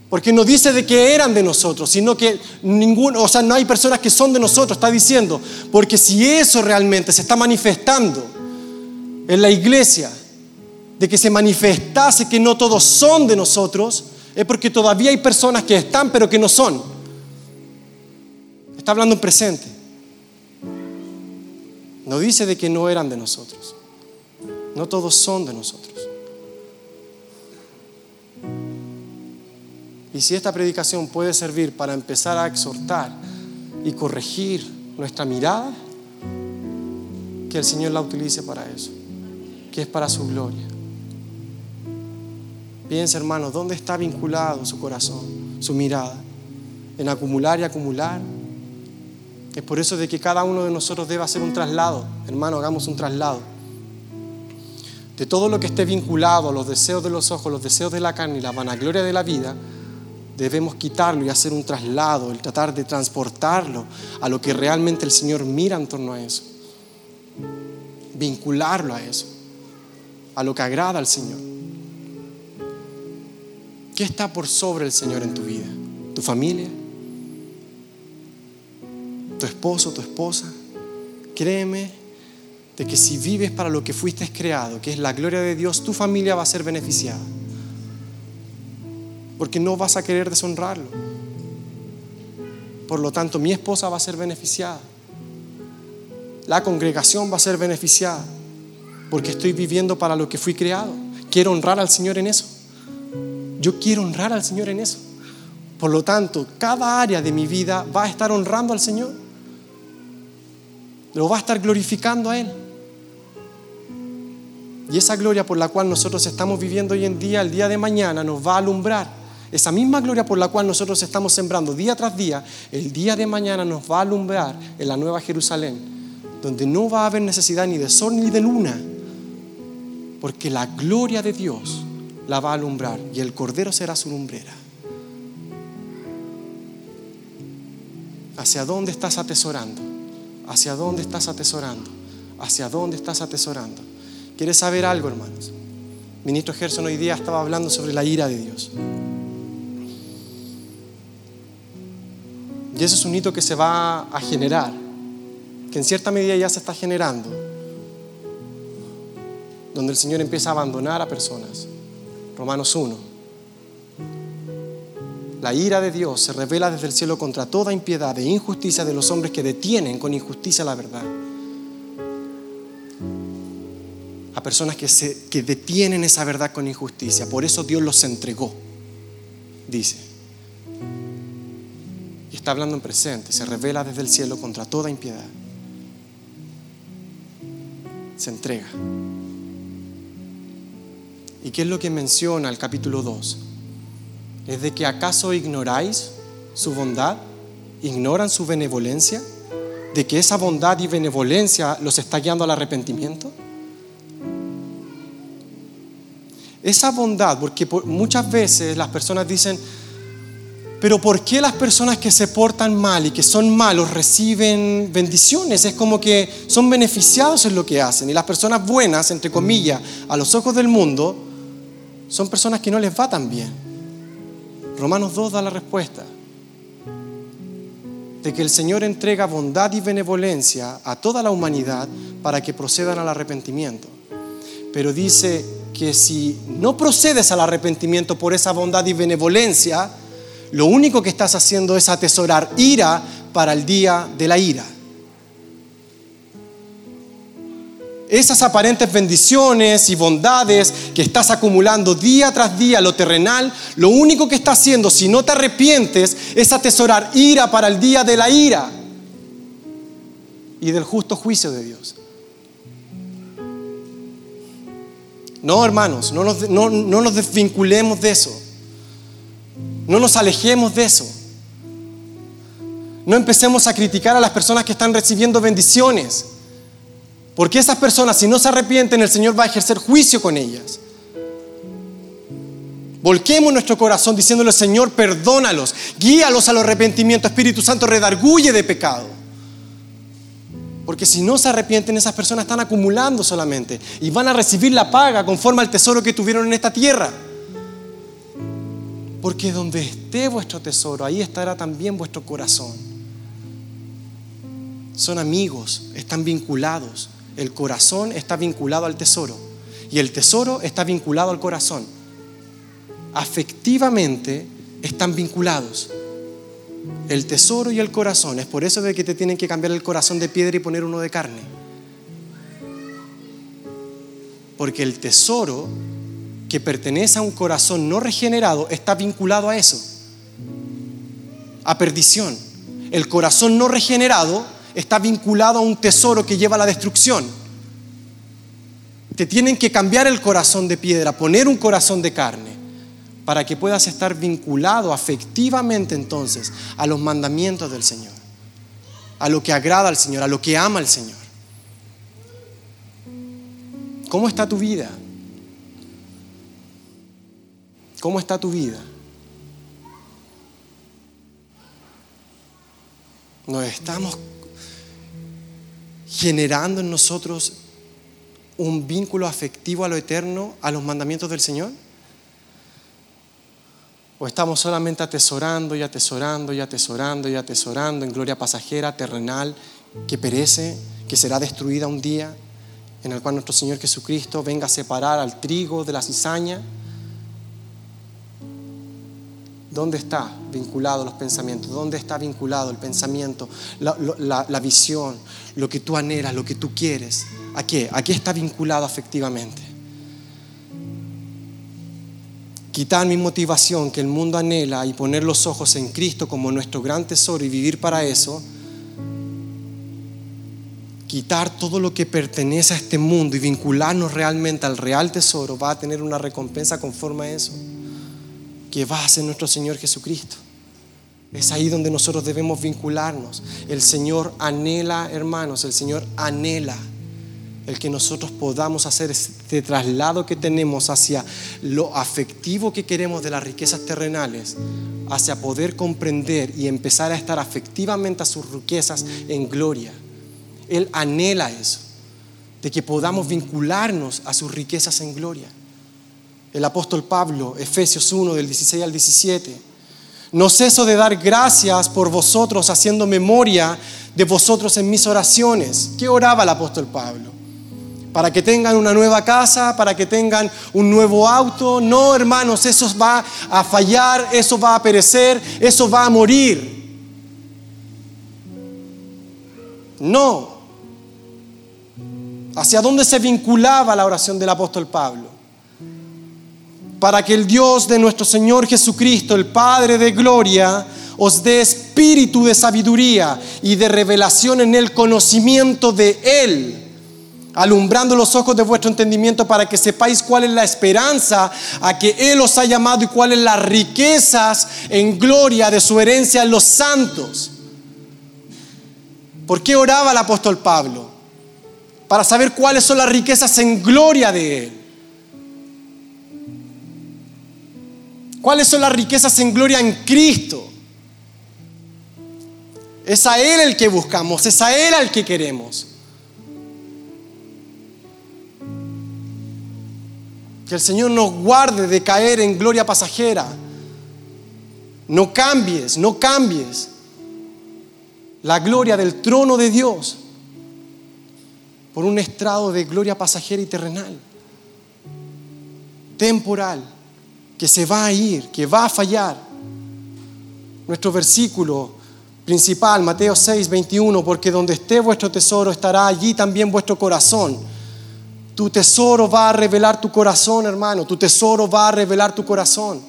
Porque no dice de que eran de nosotros, sino que ninguno, o sea, no hay personas que son de nosotros, está diciendo. Porque si eso realmente se está manifestando en la iglesia, de que se manifestase que no todos son de nosotros, es porque todavía hay personas que están pero que no son. Está hablando en presente. No dice de que no eran de nosotros. No todos son de nosotros. Y si esta predicación puede servir para empezar a exhortar y corregir nuestra mirada, que el Señor la utilice para eso, que es para su gloria. Piensa, hermano, ¿dónde está vinculado su corazón, su mirada? ¿En acumular y acumular? Es por eso de que cada uno de nosotros debe hacer un traslado. Hermano, hagamos un traslado. De todo lo que esté vinculado a los deseos de los ojos, los deseos de la carne y la vanagloria de la vida, debemos quitarlo y hacer un traslado, el tratar de transportarlo a lo que realmente el Señor mira en torno a eso. Vincularlo a eso, a lo que agrada al Señor. ¿Qué está por sobre el Señor en tu vida? ¿Tu familia? Tu esposo, tu esposa, créeme de que si vives para lo que fuiste creado, que es la gloria de Dios, tu familia va a ser beneficiada. Porque no vas a querer deshonrarlo. Por lo tanto, mi esposa va a ser beneficiada. La congregación va a ser beneficiada. Porque estoy viviendo para lo que fui creado. Quiero honrar al Señor en eso. Yo quiero honrar al Señor en eso. Por lo tanto, cada área de mi vida va a estar honrando al Señor lo va a estar glorificando a Él. Y esa gloria por la cual nosotros estamos viviendo hoy en día, el día de mañana, nos va a alumbrar. Esa misma gloria por la cual nosotros estamos sembrando día tras día, el día de mañana nos va a alumbrar en la nueva Jerusalén, donde no va a haber necesidad ni de sol ni de luna, porque la gloria de Dios la va a alumbrar y el Cordero será su lumbrera. ¿Hacia dónde estás atesorando? ¿Hacia dónde estás atesorando? ¿Hacia dónde estás atesorando? ¿Quieres saber algo, hermanos? Ministro Gerson hoy día estaba hablando sobre la ira de Dios. Y eso es un hito que se va a generar, que en cierta medida ya se está generando, donde el Señor empieza a abandonar a personas. Romanos 1. La ira de Dios se revela desde el cielo contra toda impiedad e injusticia de los hombres que detienen con injusticia la verdad. personas que, se, que detienen esa verdad con injusticia. Por eso Dios los entregó, dice. Y está hablando en presente, se revela desde el cielo contra toda impiedad. Se entrega. ¿Y qué es lo que menciona el capítulo 2? Es de que acaso ignoráis su bondad, ignoran su benevolencia, de que esa bondad y benevolencia los está guiando al arrepentimiento. Esa bondad, porque muchas veces las personas dicen, pero ¿por qué las personas que se portan mal y que son malos reciben bendiciones? Es como que son beneficiados en lo que hacen. Y las personas buenas, entre comillas, a los ojos del mundo, son personas que no les va tan bien. Romanos 2 da la respuesta. De que el Señor entrega bondad y benevolencia a toda la humanidad para que procedan al arrepentimiento. Pero dice que si no procedes al arrepentimiento por esa bondad y benevolencia, lo único que estás haciendo es atesorar ira para el día de la ira. Esas aparentes bendiciones y bondades que estás acumulando día tras día, lo terrenal, lo único que estás haciendo, si no te arrepientes, es atesorar ira para el día de la ira y del justo juicio de Dios. No, hermanos, no nos, no, nos desvinculemos de eso. No nos alejemos de eso. No empecemos a criticar a las personas que están recibiendo bendiciones. Porque esas personas, si no se arrepienten, el Señor va a ejercer juicio con ellas. Volquemos nuestro corazón diciéndole, Señor, perdónalos, guíalos al arrepentimiento. Espíritu Santo, redarguye de pecado. Porque si no se arrepienten, esas personas están acumulando solamente y van a recibir la paga conforme al tesoro que tuvieron en esta tierra. Porque donde esté vuestro tesoro, ahí estará también vuestro corazón. Son amigos, están vinculados. El corazón está vinculado al tesoro y el tesoro está vinculado al corazón. Afectivamente están vinculados el tesoro y el corazón. Es por eso de que te tienen que cambiar el corazón de piedra y poner uno de carne. Porque el tesoro que pertenece a un corazón no regenerado está vinculado a eso, a perdición. El corazón no regenerado está vinculado a un tesoro que lleva a la destrucción. Te tienen que cambiar el corazón de piedra, poner un corazón de carne para que puedas estar vinculado afectivamente entonces a los mandamientos del Señor, a lo que agrada al Señor, a lo que ama al Señor. ¿Cómo está tu vida? ¿Cómo está tu vida? Nos estamos generando en nosotros un vínculo afectivo a lo eterno, a los mandamientos del Señor. ¿O estamos solamente atesorando y atesorando y atesorando y atesorando en gloria pasajera, terrenal, que perece, que será destruida un día, en el cual nuestro Señor Jesucristo venga a separar al trigo de la cizaña? ¿Dónde está vinculado los pensamientos? ¿Dónde está vinculado el pensamiento, la, la visión, lo que tú anhelas, lo que tú quieres? ¿A qué? ¿A qué está vinculado afectivamente? quitar mi motivación que el mundo anhela y poner los ojos en Cristo como nuestro gran tesoro y vivir para eso, quitar todo lo que pertenece a este mundo y vincularnos realmente al real tesoro va a tener una recompensa conforme a eso, que va a ser nuestro Señor Jesucristo. Es ahí donde nosotros debemos vincularnos. El Señor anhela, hermanos, el Señor anhela el que nosotros podamos hacer este traslado que tenemos hacia lo afectivo que queremos de las riquezas terrenales, hacia poder comprender y empezar a estar afectivamente a sus riquezas en gloria. Él anhela eso, de que podamos vincularnos a sus riquezas en gloria. El apóstol Pablo, Efesios 1 del 16 al 17, no ceso de dar gracias por vosotros, haciendo memoria de vosotros en mis oraciones. ¿Qué oraba el apóstol Pablo? para que tengan una nueva casa, para que tengan un nuevo auto. No, hermanos, eso va a fallar, eso va a perecer, eso va a morir. No. ¿Hacia dónde se vinculaba la oración del apóstol Pablo? Para que el Dios de nuestro Señor Jesucristo, el Padre de gloria, os dé espíritu de sabiduría y de revelación en el conocimiento de Él, alumbrando los ojos de vuestro entendimiento para que sepáis cuál es la esperanza a que Él os ha llamado y cuáles las riquezas en gloria de su herencia en los santos. ¿Por qué oraba el apóstol Pablo? Para saber cuáles son las riquezas en gloria de Él. ¿Cuáles son las riquezas en gloria en Cristo? Es a Él el que buscamos, es a Él al que queremos. Que el Señor nos guarde de caer en gloria pasajera. No cambies, no cambies la gloria del trono de Dios por un estrado de gloria pasajera y terrenal, temporal, que se va a ir, que va a fallar. Nuestro versículo principal, Mateo 6, 21, porque donde esté vuestro tesoro estará allí también vuestro corazón. Tu tesoro va a revelar tu corazón, hermano, tu tesoro va a revelar tu corazón.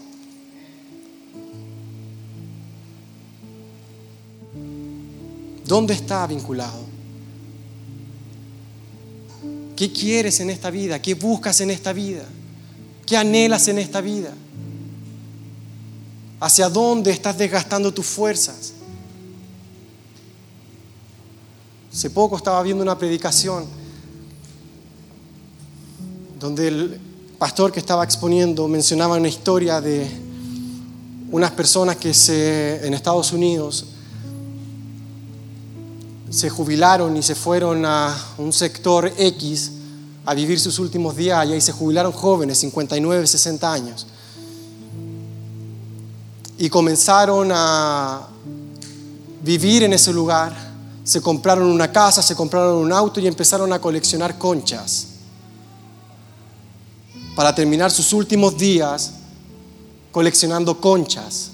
¿Dónde está vinculado? ¿Qué quieres en esta vida? ¿Qué buscas en esta vida? ¿Qué anhelas en esta vida? ¿Hacia dónde estás desgastando tus fuerzas? Hace poco estaba viendo una predicación donde el pastor que estaba exponiendo mencionaba una historia de unas personas que se, en Estados Unidos se jubilaron y se fueron a un sector X a vivir sus últimos días allá y se jubilaron jóvenes, 59, 60 años. Y comenzaron a vivir en ese lugar se compraron una casa, se compraron un auto y empezaron a coleccionar conchas para terminar sus últimos días coleccionando conchas.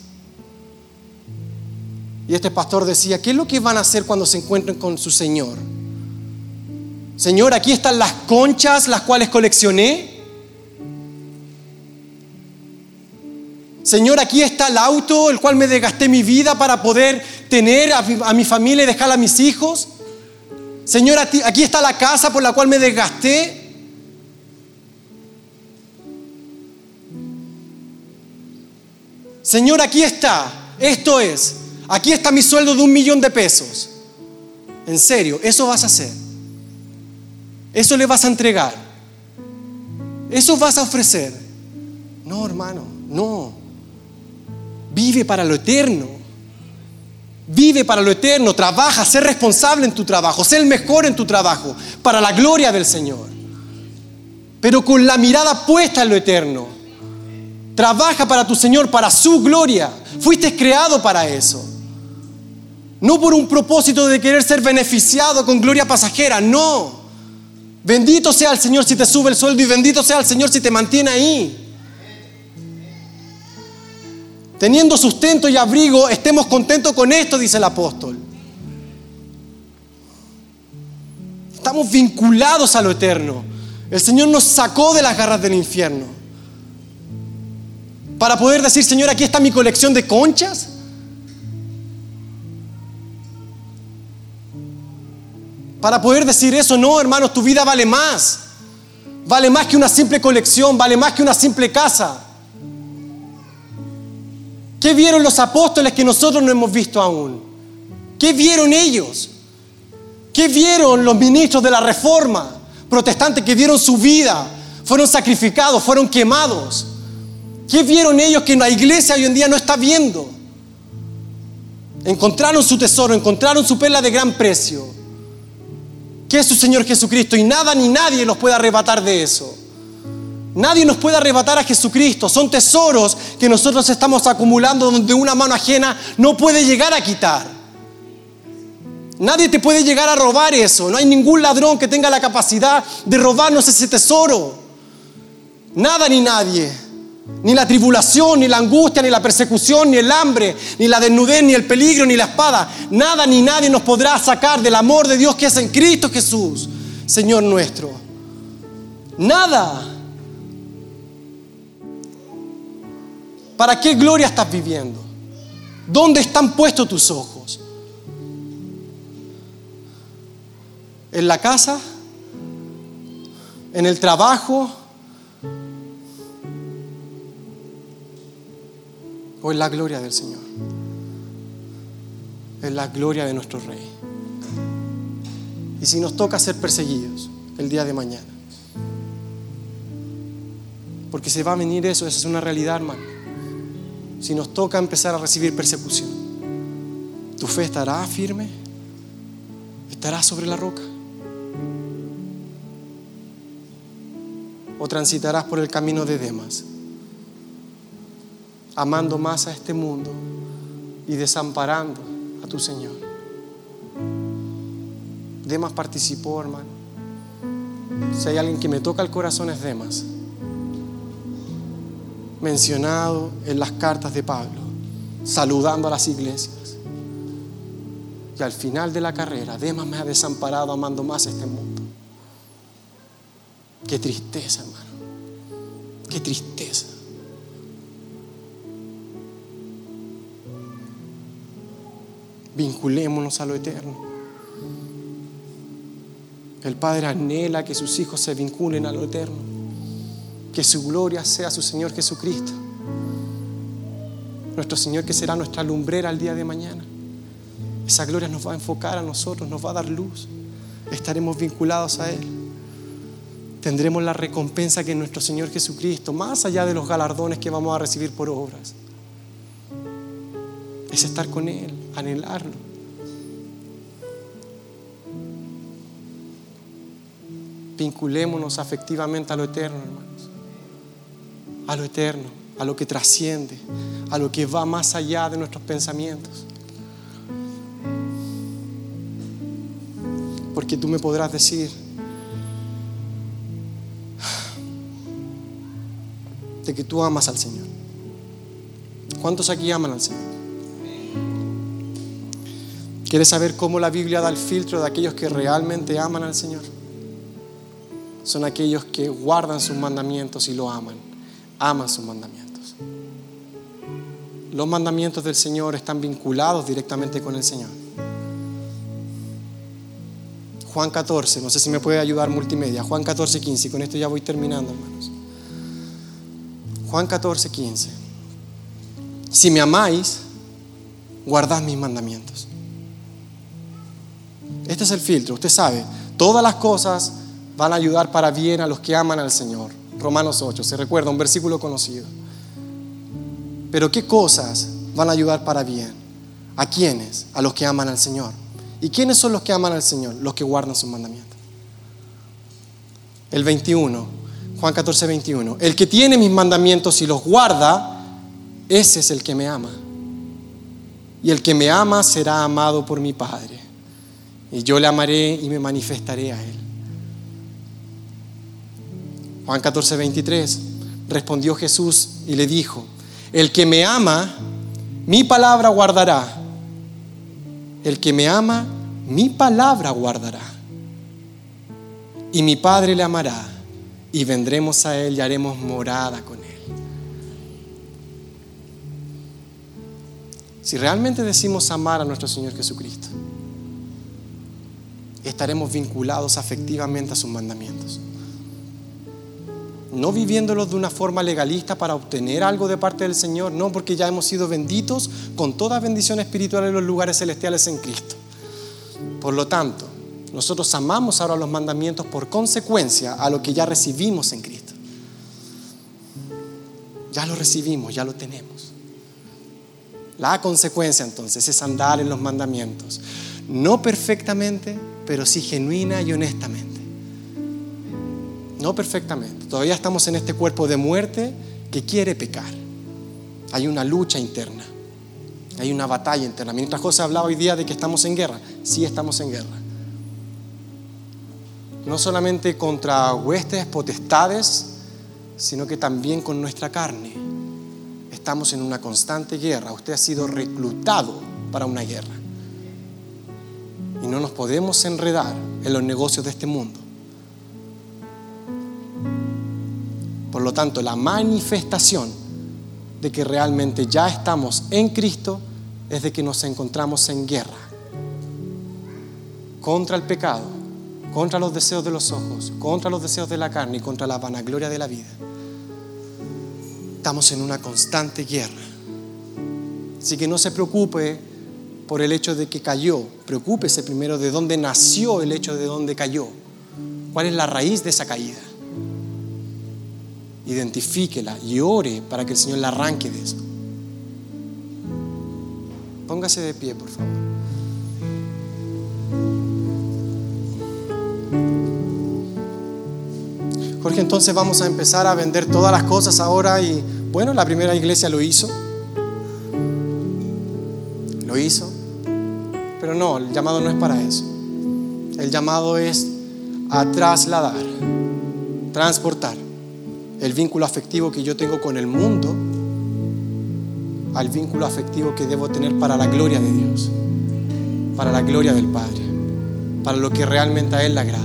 Y este pastor decía, ¿qué es lo que van a hacer cuando se encuentren con su Señor? Señor, aquí están las conchas las cuales coleccioné. Señor, aquí está el auto, el cual me desgasté mi vida para poder tener a, mi familia y dejarla a mis hijos. Señor, aquí está la casa por la cual me desgasté. Señor, aquí está. Esto es. Aquí está mi sueldo de un millón de pesos. En serio, eso vas a hacer. Eso le vas a entregar. Eso vas a ofrecer. No, hermano, no. Vive para lo eterno. Vive para lo eterno, trabaja, sé responsable en tu trabajo, sé el mejor en tu trabajo, para la gloria del Señor. Pero con la mirada puesta en lo eterno. Trabaja para tu Señor, para su gloria. Fuiste creado para eso. No por un propósito de querer ser beneficiado con gloria pasajera, no. Bendito sea el Señor si te sube el sueldo y bendito sea el Señor si te mantiene ahí teniendo sustento y abrigo, estemos contentos con esto, dice el apóstol. Estamos vinculados a lo eterno. El Señor nos sacó de las garras del infierno. Para poder decir, Señor, aquí está mi colección de conchas. Para poder decir eso, no, hermanos, tu vida vale más. Vale más que una simple colección, vale más que una simple casa. ¿Qué vieron los apóstoles que nosotros no hemos visto aún? ¿Qué vieron ellos? ¿Qué vieron los ministros de la reforma protestantes que dieron su vida? Fueron sacrificados, fueron quemados. ¿Qué vieron ellos que la iglesia hoy en día no está viendo? Encontraron su tesoro, encontraron su perla de gran precio, que es su Señor Jesucristo, y nada ni nadie los puede arrebatar de eso. Nadie nos puede arrebatar a Jesucristo. Son tesoros que nosotros estamos acumulando donde una mano ajena no puede llegar a quitar. Nadie te puede llegar a robar eso. No hay ningún ladrón que tenga la capacidad de robarnos ese tesoro. Nada ni nadie. Ni la tribulación, ni la angustia, ni la persecución, ni el hambre, ni la desnudez, ni el peligro, ni la espada. Nada ni nadie nos podrá sacar del amor de Dios que es en Cristo Jesús. Señor nuestro. Nada. ¿Para qué gloria estás viviendo? ¿Dónde están puestos tus ojos? ¿En la casa? ¿En el trabajo? ¿O en la gloria del Señor? En la gloria de nuestro Rey. Y si nos toca ser perseguidos el día de mañana. Porque se va a venir eso, esa es una realidad, hermano si nos toca empezar a recibir persecución, ¿tu fe estará firme? ¿Estará sobre la roca? ¿O transitarás por el camino de Demas, amando más a este mundo y desamparando a tu Señor? Demas participó, hermano. Si hay alguien que me toca el corazón es Demas mencionado en las cartas de Pablo, saludando a las iglesias. Y al final de la carrera, Demas me ha desamparado amando más este mundo. Qué tristeza, hermano. Qué tristeza. Vinculémonos a lo eterno. El Padre anhela que sus hijos se vinculen a lo eterno que su gloria sea su Señor Jesucristo. Nuestro Señor que será nuestra lumbrera al día de mañana. Esa gloria nos va a enfocar a nosotros, nos va a dar luz. Estaremos vinculados a Él. Tendremos la recompensa que nuestro Señor Jesucristo, más allá de los galardones que vamos a recibir por obras, es estar con Él, anhelarlo. Vinculémonos afectivamente a lo eterno, hermanos a lo eterno, a lo que trasciende, a lo que va más allá de nuestros pensamientos. Porque tú me podrás decir de que tú amas al Señor. ¿Cuántos aquí aman al Señor? ¿Quieres saber cómo la Biblia da el filtro de aquellos que realmente aman al Señor? Son aquellos que guardan sus mandamientos y lo aman aman sus mandamientos. Los mandamientos del Señor están vinculados directamente con el Señor. Juan 14, no sé si me puede ayudar multimedia. Juan 14, 15, y con esto ya voy terminando, hermanos. Juan 14, 15. Si me amáis, guardad mis mandamientos. Este es el filtro, usted sabe, todas las cosas van a ayudar para bien a los que aman al Señor. Romanos 8, se recuerda, un versículo conocido. Pero ¿qué cosas van a ayudar para bien? ¿A quiénes? A los que aman al Señor. ¿Y quiénes son los que aman al Señor? Los que guardan sus mandamientos. El 21, Juan 14, 21. El que tiene mis mandamientos y los guarda, ese es el que me ama. Y el que me ama será amado por mi Padre. Y yo le amaré y me manifestaré a él. Juan 14, 23, respondió Jesús y le dijo, el que me ama, mi palabra guardará. El que me ama, mi palabra guardará. Y mi Padre le amará y vendremos a Él y haremos morada con Él. Si realmente decimos amar a nuestro Señor Jesucristo, estaremos vinculados afectivamente a sus mandamientos no viviéndolos de una forma legalista para obtener algo de parte del Señor, no, porque ya hemos sido benditos con toda bendición espiritual en los lugares celestiales en Cristo. Por lo tanto, nosotros amamos ahora los mandamientos por consecuencia a lo que ya recibimos en Cristo. Ya lo recibimos, ya lo tenemos. La consecuencia entonces es andar en los mandamientos, no perfectamente, pero sí genuina y honestamente. No perfectamente. Todavía estamos en este cuerpo de muerte que quiere pecar. Hay una lucha interna. Hay una batalla interna. Mientras José hablaba hoy día de que estamos en guerra, sí estamos en guerra. No solamente contra huestes, potestades, sino que también con nuestra carne. Estamos en una constante guerra. Usted ha sido reclutado para una guerra. Y no nos podemos enredar en los negocios de este mundo lo tanto, la manifestación de que realmente ya estamos en Cristo es de que nos encontramos en guerra contra el pecado, contra los deseos de los ojos, contra los deseos de la carne y contra la vanagloria de la vida. Estamos en una constante guerra. Así que no se preocupe por el hecho de que cayó, preocúpese primero de dónde nació el hecho de dónde cayó. ¿Cuál es la raíz de esa caída? Identifíquela y ore para que el Señor la arranque de eso. Póngase de pie, por favor. Jorge, entonces vamos a empezar a vender todas las cosas ahora y bueno, la primera iglesia lo hizo. Lo hizo. Pero no, el llamado no es para eso. El llamado es a trasladar, transportar el vínculo afectivo que yo tengo con el mundo al vínculo afectivo que debo tener para la gloria de Dios, para la gloria del Padre, para lo que realmente a Él le agrada.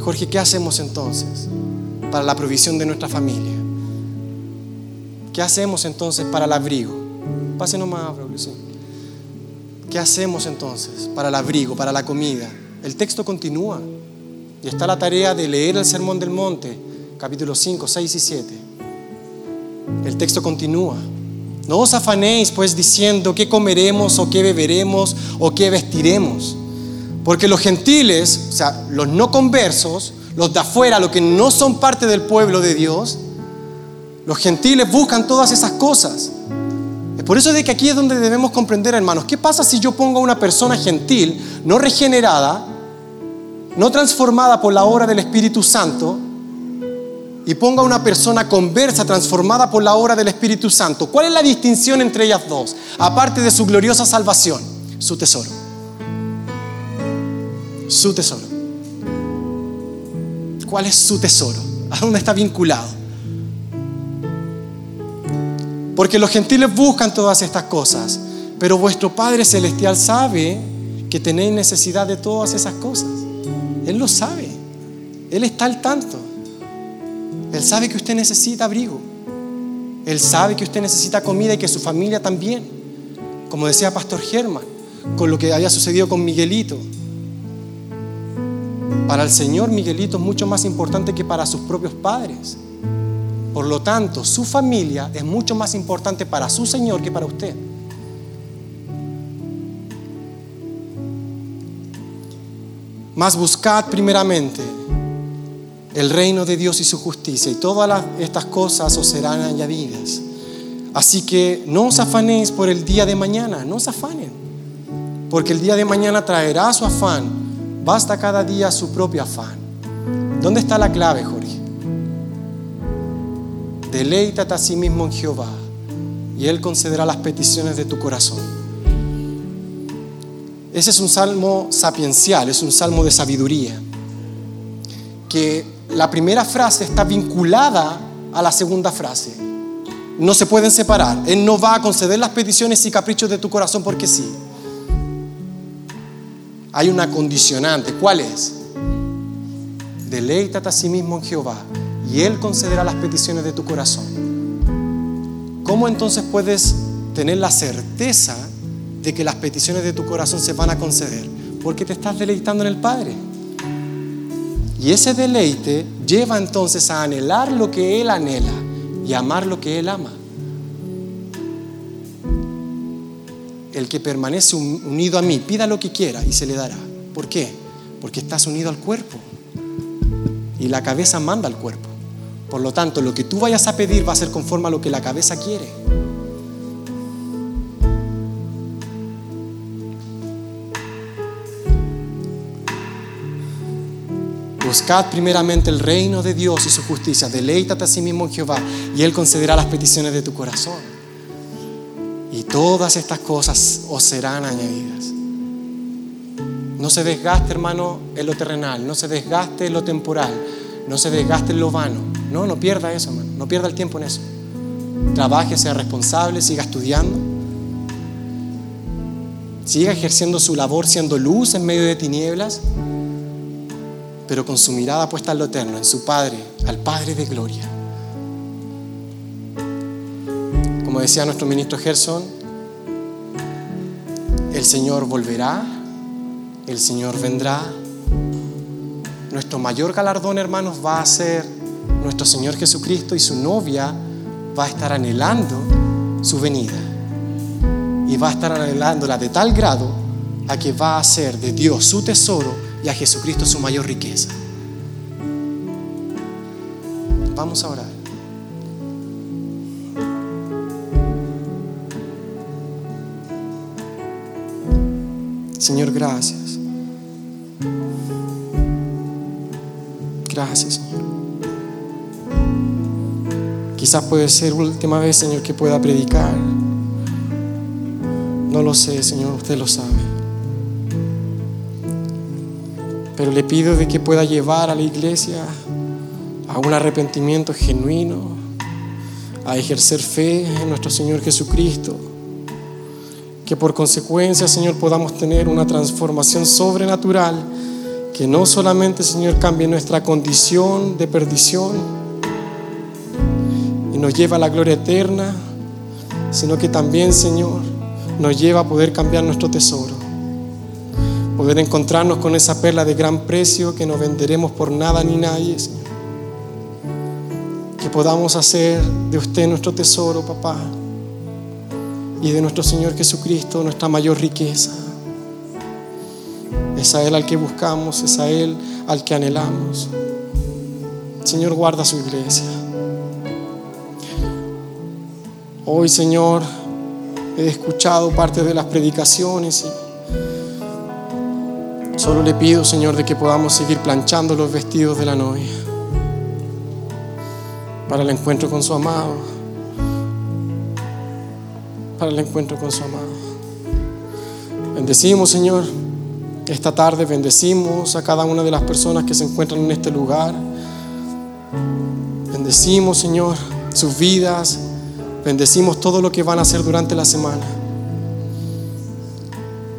Jorge, ¿qué hacemos entonces para la provisión de nuestra familia? ¿Qué hacemos entonces para el abrigo? Nomás, Braulio, ¿Qué hacemos entonces para el abrigo, para la comida? El texto continúa y está la tarea de leer el Sermón del Monte, capítulos 5, 6 y 7. El texto continúa. No os afanéis pues diciendo qué comeremos o qué beberemos o qué vestiremos. Porque los gentiles, o sea, los no conversos, los de afuera, los que no son parte del pueblo de Dios, los gentiles buscan todas esas cosas. Por eso de que aquí es donde debemos comprender, hermanos, ¿qué pasa si yo pongo a una persona gentil, no regenerada, no transformada por la obra del Espíritu Santo, y pongo a una persona conversa, transformada por la obra del Espíritu Santo? ¿Cuál es la distinción entre ellas dos? Aparte de su gloriosa salvación, su tesoro. Su tesoro. ¿Cuál es su tesoro? ¿A dónde está vinculado? Porque los gentiles buscan todas estas cosas, pero vuestro Padre Celestial sabe que tenéis necesidad de todas esas cosas. Él lo sabe. Él está al tanto. Él sabe que usted necesita abrigo. Él sabe que usted necesita comida y que su familia también. Como decía Pastor Germán, con lo que había sucedido con Miguelito. Para el Señor Miguelito es mucho más importante que para sus propios padres. Por lo tanto, su familia es mucho más importante para su Señor que para usted. Mas buscad primeramente el reino de Dios y su justicia, y todas estas cosas os serán añadidas. Así que no os afanéis por el día de mañana, no os afanen, porque el día de mañana traerá su afán, basta cada día su propio afán. ¿Dónde está la clave, Jorge? Deleítate a sí mismo en Jehová y Él concederá las peticiones de tu corazón. Ese es un salmo sapiencial, es un salmo de sabiduría, que la primera frase está vinculada a la segunda frase. No se pueden separar. Él no va a conceder las peticiones y caprichos de tu corazón porque sí. Hay una condicionante. ¿Cuál es? Deleítate a sí mismo en Jehová y Él concederá las peticiones de tu corazón. ¿Cómo entonces puedes tener la certeza de que las peticiones de tu corazón se van a conceder? Porque te estás deleitando en el Padre. Y ese deleite lleva entonces a anhelar lo que Él anhela y amar lo que Él ama. El que permanece unido a mí, pida lo que quiera y se le dará. ¿Por qué? Porque estás unido al cuerpo. Y la cabeza manda al cuerpo. Por lo tanto, lo que tú vayas a pedir va a ser conforme a lo que la cabeza quiere. Buscad primeramente el reino de Dios y su justicia. Deleítate a sí mismo en Jehová y Él concederá las peticiones de tu corazón. Y todas estas cosas os serán añadidas. No se desgaste, hermano, en lo terrenal. No se desgaste en lo temporal. No se desgaste en lo vano. No, no pierda eso, hermano. No pierda el tiempo en eso. Trabaje, sea responsable, siga estudiando. Siga ejerciendo su labor siendo luz en medio de tinieblas. Pero con su mirada puesta en lo eterno, en su Padre, al Padre de gloria. Como decía nuestro ministro Gerson, el Señor volverá, el Señor vendrá. Nuestro mayor galardón, hermanos, va a ser nuestro Señor Jesucristo y su novia va a estar anhelando su venida. Y va a estar anhelándola de tal grado a que va a hacer de Dios su tesoro y a Jesucristo su mayor riqueza. Vamos a orar. Señor, gracias. Gracias, Señor. Quizás puede ser última vez, Señor, que pueda predicar. No lo sé, Señor, usted lo sabe. Pero le pido de que pueda llevar a la iglesia a un arrepentimiento genuino, a ejercer fe en nuestro Señor Jesucristo. Que por consecuencia, Señor, podamos tener una transformación sobrenatural que no solamente, Señor, cambie nuestra condición de perdición y nos lleva a la gloria eterna, sino que también, Señor, nos lleva a poder cambiar nuestro tesoro, poder encontrarnos con esa perla de gran precio que no venderemos por nada ni nadie, Señor. Que podamos hacer de usted nuestro tesoro, papá, y de nuestro Señor Jesucristo nuestra mayor riqueza. Es a Él al que buscamos, es a Él al que anhelamos. Señor, guarda su iglesia. Hoy, Señor, he escuchado parte de las predicaciones y solo le pido, Señor, de que podamos seguir planchando los vestidos de la novia para el encuentro con su amado, para el encuentro con su amado. Bendecimos, Señor. Esta tarde bendecimos a cada una de las personas que se encuentran en este lugar. Bendecimos, Señor, sus vidas. Bendecimos todo lo que van a hacer durante la semana.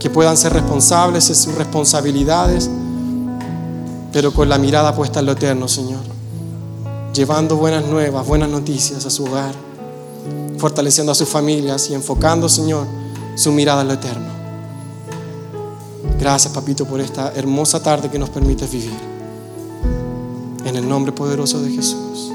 Que puedan ser responsables de sus responsabilidades, pero con la mirada puesta en lo eterno, Señor. Llevando buenas nuevas, buenas noticias a su hogar, fortaleciendo a sus familias y enfocando, Señor, su mirada en lo eterno. Gracias, papito, por esta hermosa tarde que nos permite vivir. En el nombre poderoso de Jesús.